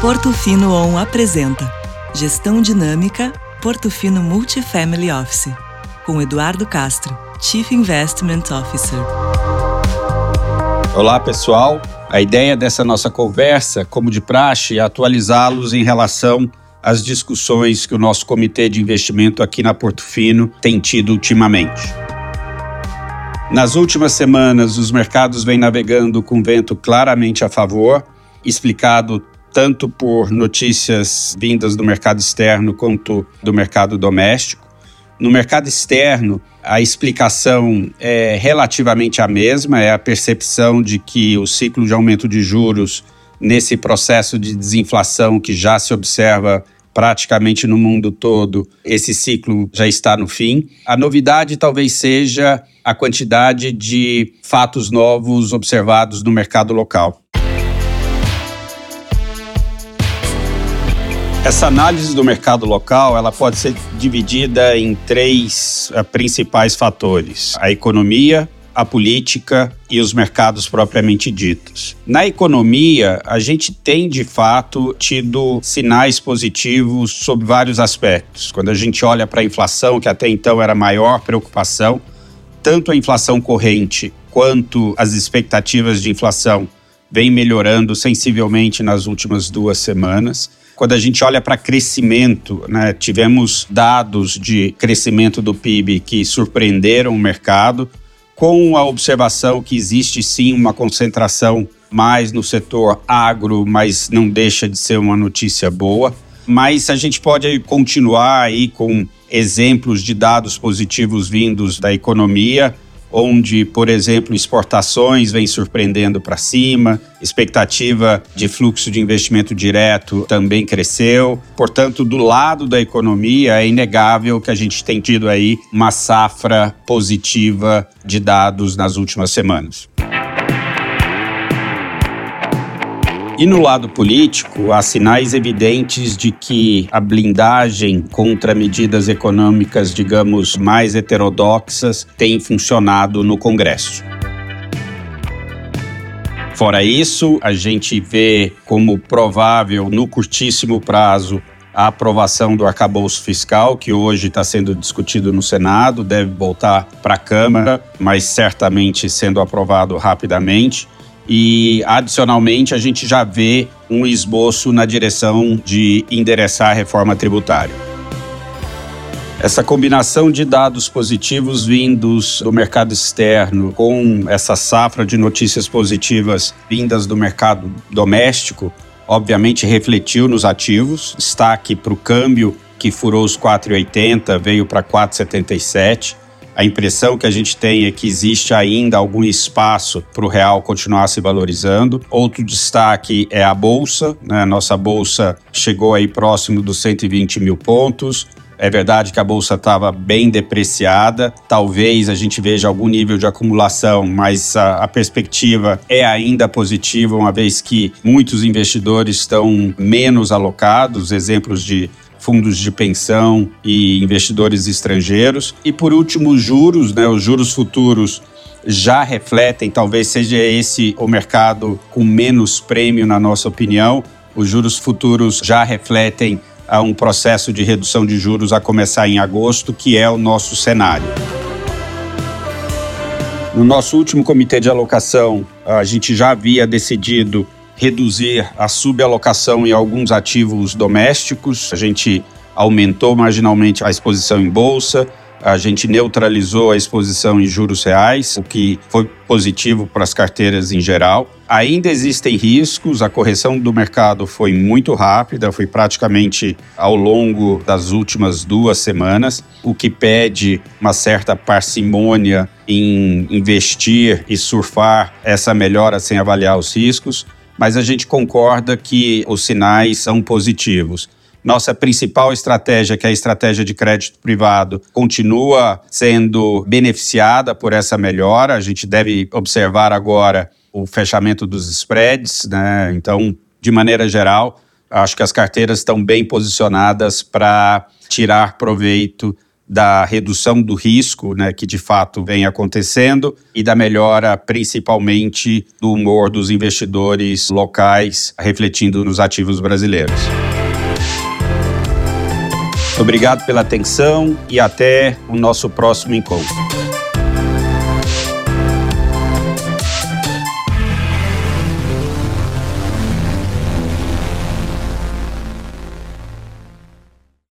Portofino On apresenta Gestão Dinâmica Portofino Multifamily Office, com Eduardo Castro, Chief Investment Officer. Olá, pessoal. A ideia dessa nossa conversa, como de praxe, é atualizá-los em relação às discussões que o nosso comitê de investimento aqui na Portofino tem tido ultimamente. Nas últimas semanas, os mercados vêm navegando com vento claramente a favor, explicado tanto por notícias vindas do mercado externo quanto do mercado doméstico. No mercado externo, a explicação é relativamente a mesma, é a percepção de que o ciclo de aumento de juros nesse processo de desinflação que já se observa praticamente no mundo todo, esse ciclo já está no fim. A novidade talvez seja a quantidade de fatos novos observados no mercado local. Essa análise do mercado local, ela pode ser dividida em três uh, principais fatores: a economia, a política e os mercados propriamente ditos. Na economia, a gente tem de fato tido sinais positivos sobre vários aspectos. Quando a gente olha para a inflação, que até então era a maior preocupação, tanto a inflação corrente quanto as expectativas de inflação vêm melhorando sensivelmente nas últimas duas semanas. Quando a gente olha para crescimento, né, tivemos dados de crescimento do PIB que surpreenderam o mercado, com a observação que existe sim uma concentração mais no setor agro, mas não deixa de ser uma notícia boa. Mas a gente pode continuar aí com exemplos de dados positivos vindos da economia onde, por exemplo, exportações vem surpreendendo para cima, expectativa de fluxo de investimento direto também cresceu. Portanto, do lado da economia, é inegável que a gente tem tido aí uma safra positiva de dados nas últimas semanas. E no lado político, há sinais evidentes de que a blindagem contra medidas econômicas, digamos, mais heterodoxas tem funcionado no Congresso. Fora isso, a gente vê como provável, no curtíssimo prazo, a aprovação do arcabouço fiscal, que hoje está sendo discutido no Senado, deve voltar para a Câmara, mas certamente sendo aprovado rapidamente e, adicionalmente, a gente já vê um esboço na direção de endereçar a reforma tributária. Essa combinação de dados positivos vindos do mercado externo com essa safra de notícias positivas vindas do mercado doméstico, obviamente refletiu nos ativos. Destaque para o câmbio que furou os 4,80, veio para 4,77 a impressão que a gente tem é que existe ainda algum espaço para o real continuar se valorizando. Outro destaque é a bolsa. Né? Nossa bolsa chegou aí próximo dos 120 mil pontos. É verdade que a bolsa estava bem depreciada, talvez a gente veja algum nível de acumulação, mas a, a, perspectiva é ainda positiva, uma vez que muitos investidores estão menos alocados. Exemplos de fundos de pensão e investidores estrangeiros. E por último, os juros, né? Os juros futuros já refletem, talvez seja esse o mercado com menos prêmio, na nossa opinião. Os juros futuros já refletem a um processo de redução de juros a começar em agosto, que é o nosso cenário. No nosso último comitê de alocação, a gente já havia decidido reduzir a subalocação em alguns ativos domésticos. A gente aumentou marginalmente a exposição em bolsa, a gente neutralizou a exposição em juros reais, o que foi positivo para as carteiras em geral. Ainda existem riscos, a correção do mercado foi muito rápida, foi praticamente ao longo das últimas duas semanas, o que pede uma certa parcimônia em investir e surfar essa melhora sem avaliar os riscos mas a gente concorda que os sinais são positivos. Nossa principal estratégia, que é a estratégia de crédito privado, continua sendo beneficiada por essa melhora. A gente deve observar agora o fechamento dos spreads, né? Então, de maneira geral, acho que as carteiras estão bem posicionadas para tirar proveito da redução do risco, né, que de fato vem acontecendo, e da melhora principalmente do humor dos investidores locais, refletindo nos ativos brasileiros. Obrigado pela atenção e até o nosso próximo encontro.